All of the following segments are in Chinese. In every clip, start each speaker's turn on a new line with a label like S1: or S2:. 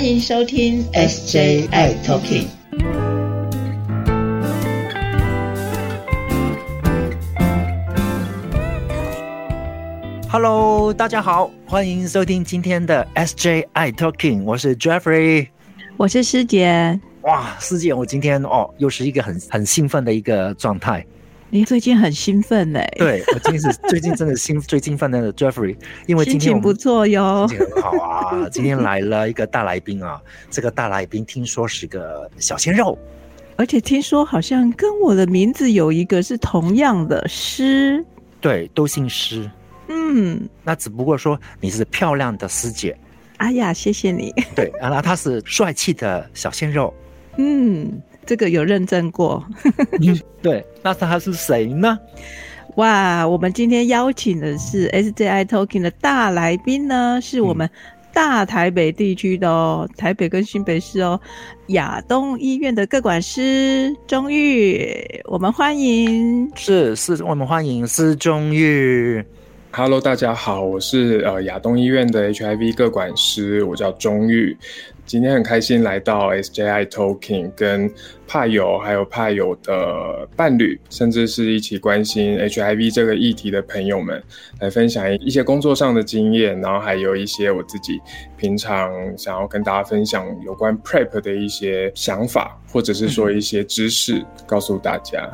S1: 欢迎收听 SJI Talking。
S2: Hello，大家好，欢迎收听今天的 SJI Talking，我是 Jeffrey，
S3: 我是师姐。
S2: 哇，师姐，我今天哦，又是一个很很兴奋的一个状态。
S3: 你最近很兴奋嘞？
S2: 对，我今天是最近真的兴 最兴奋的 Jeffrey，因为今天
S3: 心情不错哟，
S2: 心情很好啊。今天来了一个大来宾啊，这个大来宾听说是个小鲜肉，
S3: 而且听说好像跟我的名字有一个是同样的诗，
S2: 对，都姓诗。
S3: 嗯，
S2: 那只不过说你是漂亮的师姐。
S3: 哎呀，谢谢你。
S2: 对，然后他是帅气的小鲜肉。
S3: 嗯。这个有认证过，
S2: 对，那他是谁呢？
S3: 哇，我们今天邀请的是 SJI Talking 的大来宾呢，是我们大台北地区的哦，台北跟新北市哦，亚东医院的各管师钟玉，我们欢迎，
S2: 是是，我们欢迎施钟玉。
S4: Hello，大家好，我是呃亚东医院的 HIV 各管师，我叫钟玉。今天很开心来到 SJI Talking，跟帕友还有帕友的伴侣，甚至是一起关心 HIV 这个议题的朋友们，来分享一些工作上的经验，然后还有一些我自己平常想要跟大家分享有关 PrEP 的一些想法，或者是说一些知识，告诉大家。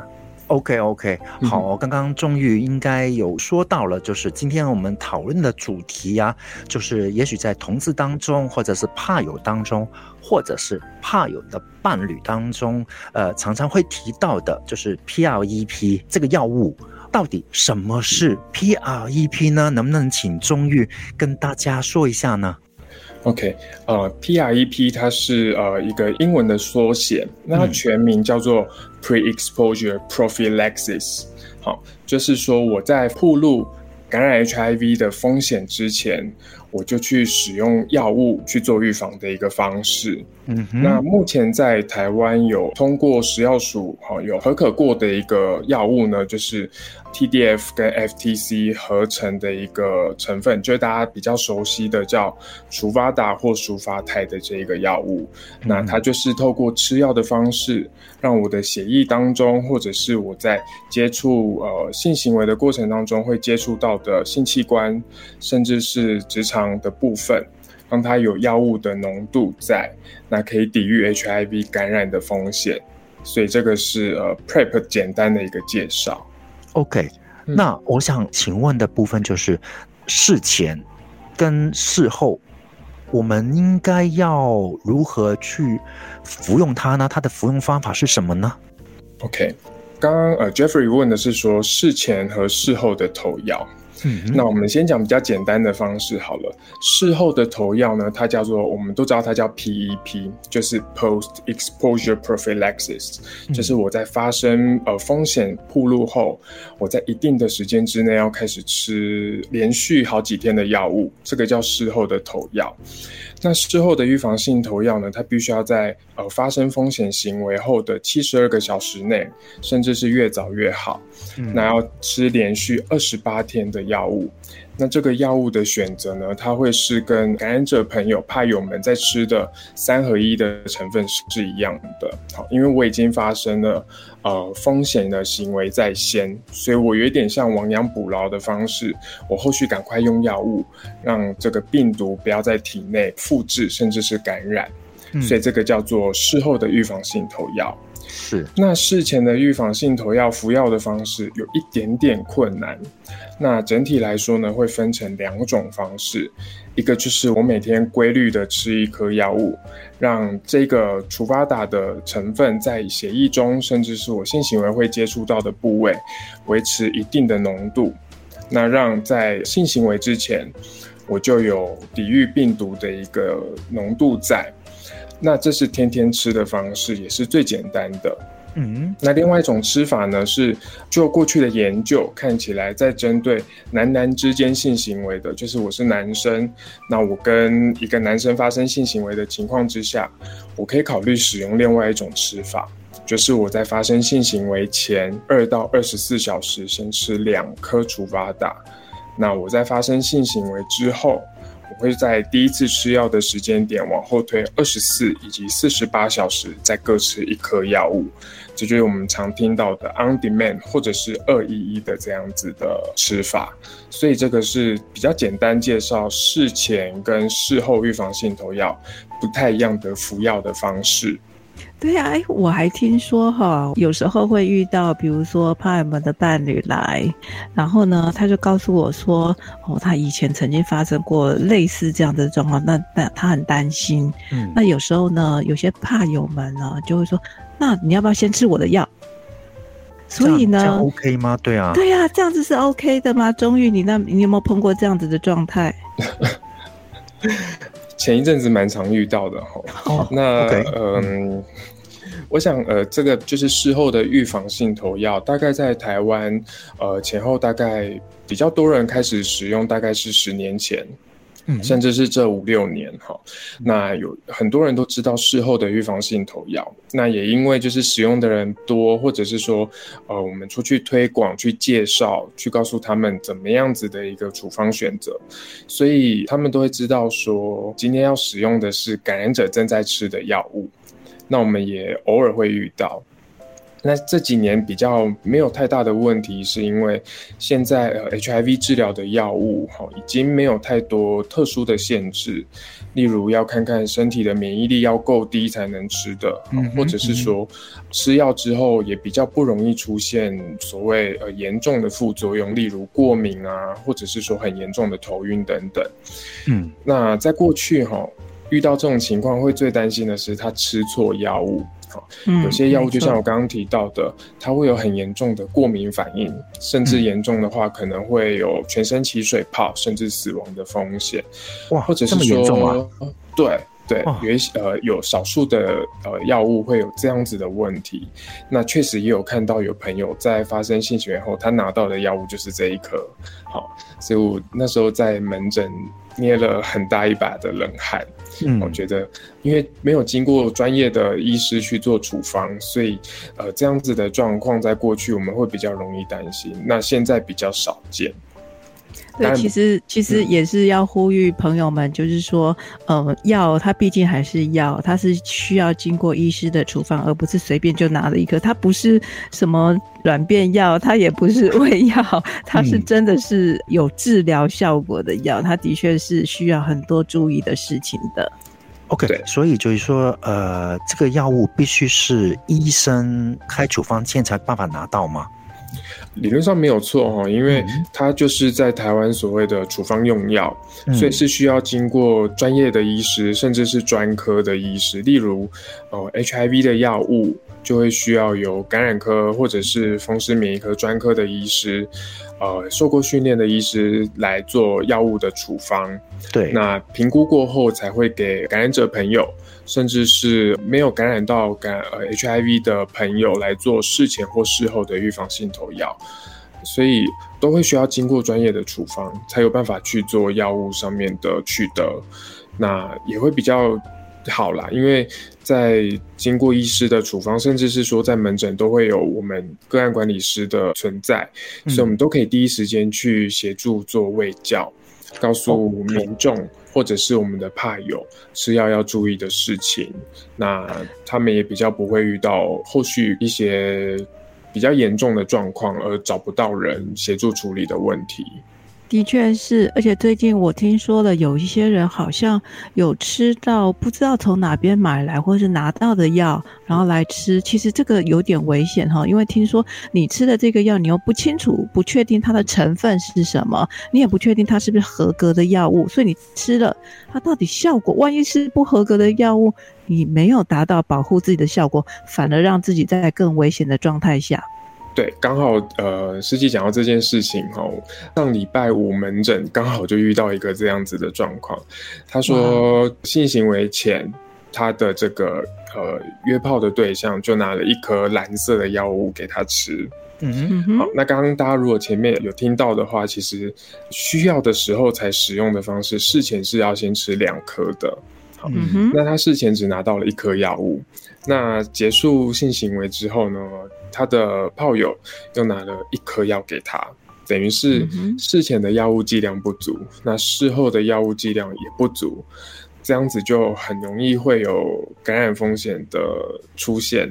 S2: OK OK，好，刚刚终于应该有说到了，就是今天我们讨论的主题呀，就是也许在同志当中，或者是怕友当中，或者是怕友的伴侣当中，呃，常常会提到的，就是 PREP 这个药物，到底什么是 PREP 呢？能不能请钟玉跟大家说一下呢
S4: ？OK，呃，PREP 它是呃一个英文的缩写，那它全名叫做 Pre-exposure Prophylaxis。好，就是说我在暴露感染 HIV 的风险之前，我就去使用药物去做预防的一个方式。嗯，那目前在台湾有通过食药署哈有核可过的一个药物呢，就是。TDF 跟 FTC 合成的一个成分，就是大家比较熟悉的叫舒发达或舒发泰的这一个药物。那它就是透过吃药的方式，让我的血液当中，或者是我在接触呃性行为的过程当中会接触到的性器官，甚至是直肠的部分，让它有药物的浓度在，那可以抵御 HIV 感染的风险。所以这个是呃 PrEP 简单的一个介绍。
S2: OK，那我想请问的部分就是事前跟事后，我们应该要如何去服用它呢？它的服用方法是什么呢
S4: ？OK，刚刚呃 Jeffrey 问的是说事前和事后的投药。那我们先讲比较简单的方式好了。事后的投药呢，它叫做我们都知道它叫 PEP，就是 Post Exposure Prophylaxis，就是我在发生呃风险暴露后，我在一定的时间之内要开始吃连续好几天的药物，这个叫事后的投药。那事后的预防性投药呢，它必须要在呃发生风险行为后的七十二个小时内，甚至是越早越好。那要吃连续二十八天的药物。那这个药物的选择呢，它会是跟感染者朋友、派友们在吃的三合一的成分是一样的。好，因为我已经发生了呃风险的行为在先，所以我有点像亡羊补牢的方式，我后续赶快用药物，让这个病毒不要在体内复制，甚至是感染。所以这个叫做事后的预防性投药。
S2: 是，
S4: 那事前的预防性投药服药的方式有一点点困难。那整体来说呢，会分成两种方式，一个就是我每天规律的吃一颗药物，让这个除发打的成分在血液中，甚至是我性行为会接触到的部位，维持一定的浓度。那让在性行为之前，我就有抵御病毒的一个浓度在。那这是天天吃的方式，也是最简单的。嗯，那另外一种吃法呢，是就过去的研究看起来，在针对男男之间性行为的，就是我是男生，那我跟一个男生发生性行为的情况之下，我可以考虑使用另外一种吃法，就是我在发生性行为前二到二十四小时先吃两颗除发打，那我在发生性行为之后。我会在第一次吃药的时间点往后推二十四以及四十八小时，再各吃一颗药物。这就是我们常听到的 on demand 或者是二一一的这样子的吃法。所以这个是比较简单介绍事前跟事后预防性投药不太一样的服药的方式。
S3: 对呀，哎，我还听说哈，有时候会遇到，比如说帕尔们的伴侣来，然后呢，他就告诉我说，哦，他以前曾经发生过类似这样的状况，那那他很担心。嗯，那有时候呢，有些怕友们呢，就会说，那你要不要先吃我的药？所以呢
S2: ，OK 吗？对啊，
S3: 对呀，这样子是 OK 的吗？终于，你那，你有没有碰过这样子的状态？
S4: 前一阵子蛮常遇到的哈，那嗯，我想呃，这个就是事后的预防性投药，大概在台湾呃前后大概比较多人开始使用，大概是十年前。甚至是这五六年哈，那有很多人都知道事后的预防性投药，那也因为就是使用的人多，或者是说，呃，我们出去推广、去介绍、去告诉他们怎么样子的一个处方选择，所以他们都会知道说，今天要使用的是感染者正在吃的药物，那我们也偶尔会遇到。那这几年比较没有太大的问题，是因为现在呃 HIV 治疗的药物哈已经没有太多特殊的限制，例如要看看身体的免疫力要够低才能吃的，或者是说吃药之后也比较不容易出现所谓呃严重的副作用，例如过敏啊，或者是说很严重的头晕等等。嗯，那在过去哈遇到这种情况会最担心的是他吃错药物。有些药物就像我刚刚提到的，它会有很严重的过敏反应，甚至严重的话可能会有全身起水泡，甚至死亡的风险。
S2: 哇，
S4: 或者是说，对对，有一些呃有少数的呃药物会有这样子的问题。那确实也有看到有朋友在发生性行为后，他拿到的药物就是这一颗。好，所以我那时候在门诊捏了很大一把的冷汗。嗯，我觉得，因为没有经过专业的医师去做处方，所以，呃，这样子的状况在过去我们会比较容易担心，那现在比较少见。
S3: 对，其实其实也是要呼吁朋友们，就是说，呃，药它毕竟还是药，它是需要经过医师的处方，而不是随便就拿了一颗。它不是什么软便药，它也不是胃药，它是真的是有治疗效果的药。它的确是需要很多注意的事情的。
S2: OK，所以就是说，呃，这个药物必须是医生开处方签才办法拿到吗？
S4: 理论上没有错哈，因为它就是在台湾所谓的处方用药，所以是需要经过专业的医师，甚至是专科的医师。例如，呃，HIV 的药物就会需要由感染科或者是风湿免疫科专科的医师，呃，受过训练的医师来做药物的处方。
S2: 对，
S4: 那评估过后才会给感染者朋友。甚至是没有感染到感呃 HIV 的朋友来做事前或事后的预防性投药，所以都会需要经过专业的处方，才有办法去做药物上面的取得。那也会比较好啦，因为在经过医师的处方，甚至是说在门诊都会有我们个案管理师的存在，所以我们都可以第一时间去协助做卫教，告诉民众。或者是我们的怕友吃药要注意的事情，那他们也比较不会遇到后续一些比较严重的状况而找不到人协助处理的问题。
S3: 的确是，而且最近我听说了，有一些人好像有吃到不知道从哪边买来或是拿到的药，然后来吃。其实这个有点危险哈，因为听说你吃的这个药，你又不清楚、不确定它的成分是什么，你也不确定它是不是合格的药物，所以你吃了它到底效果，万一是不合格的药物，你没有达到保护自己的效果，反而让自己在更危险的状态下。
S4: 对，刚好呃，司机讲到这件事情哈，上礼拜五门诊刚好就遇到一个这样子的状况。他说性行为前，他的这个呃约炮的对象就拿了一颗蓝色的药物给他吃。嗯哼，好，那刚刚大家如果前面有听到的话，其实需要的时候才使用的方式，事前是要先吃两颗的。好，那他事前只拿到了一颗药物，那结束性行为之后呢？他的炮友又拿了一颗药给他，等于是事前的药物剂量不足，那事后的药物剂量也不足。这样子就很容易会有感染风险的出现，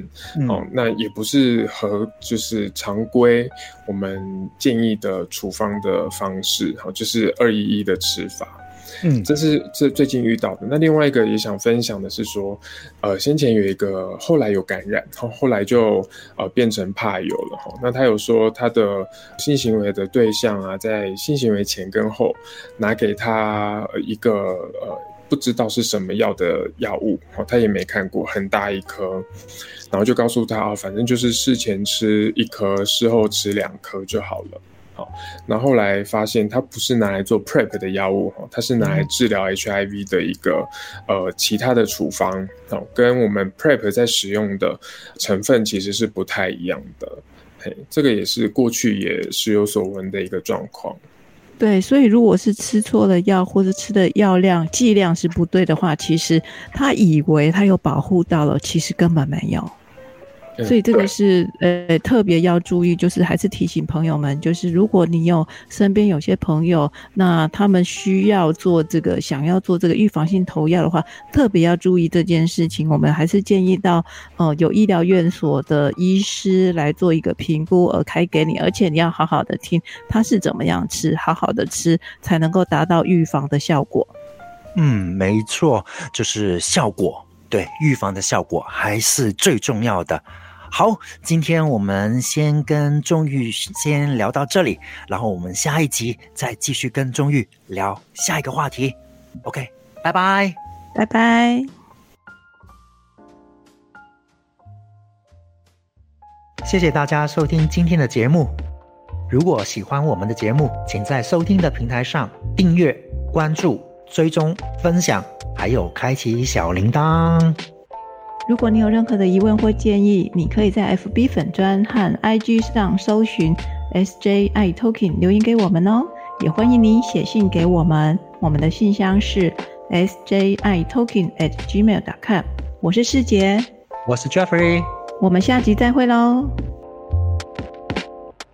S4: 哦，那也不是和就是常规我们建议的处方的方式，哦，就是二一一的吃法，嗯，这是这最近遇到的。那另外一个也想分享的是说，呃，先前有一个后来有感染，然后后来就呃变成怕有了，哈，那他有说他的性行为的对象啊，在性行为前跟后拿给他一个呃。不知道是什么药的药物，哦，他也没看过，很大一颗，然后就告诉他啊，反正就是事前吃一颗，事后吃两颗就好了，好，那后来发现它不是拿来做 PrEP 的药物，哈，它是拿来治疗 HIV 的一个呃其他的处方，哦，跟我们 PrEP 在使用的成分其实是不太一样的，嘿，这个也是过去也是有所闻的一个状况。
S3: 对，所以如果是吃错了药，或者吃的药量剂量是不对的话，其实他以为他有保护到了，其实根本没有。所以这个是呃特别要注意，就是还是提醒朋友们，就是如果你有身边有些朋友，那他们需要做这个，想要做这个预防性投药的话，特别要注意这件事情。我们还是建议到呃有医疗院所的医师来做一个评估而开给你，而且你要好好的听他是怎么样吃，好好的吃才能够达到预防的效果。
S2: 嗯，没错，就是效果，对预防的效果还是最重要的。好，今天我们先跟钟玉先聊到这里，然后我们下一集再继续跟钟玉聊下一个话题。OK，拜拜，
S3: 拜拜。
S2: 谢谢大家收听今天的节目。如果喜欢我们的节目，请在收听的平台上订阅、关注、追踪、分享，还有开启小铃铛。
S3: 如果你有任何的疑问或建议，你可以在 FB 粉专和 IG 上搜寻 SJI Talking 留言给我们哦。也欢迎你写信给我们，我们的信箱是 SJI Talking at gmail.com。我是世杰，
S2: 我是 Jeffrey，
S3: 我们下集再会喽。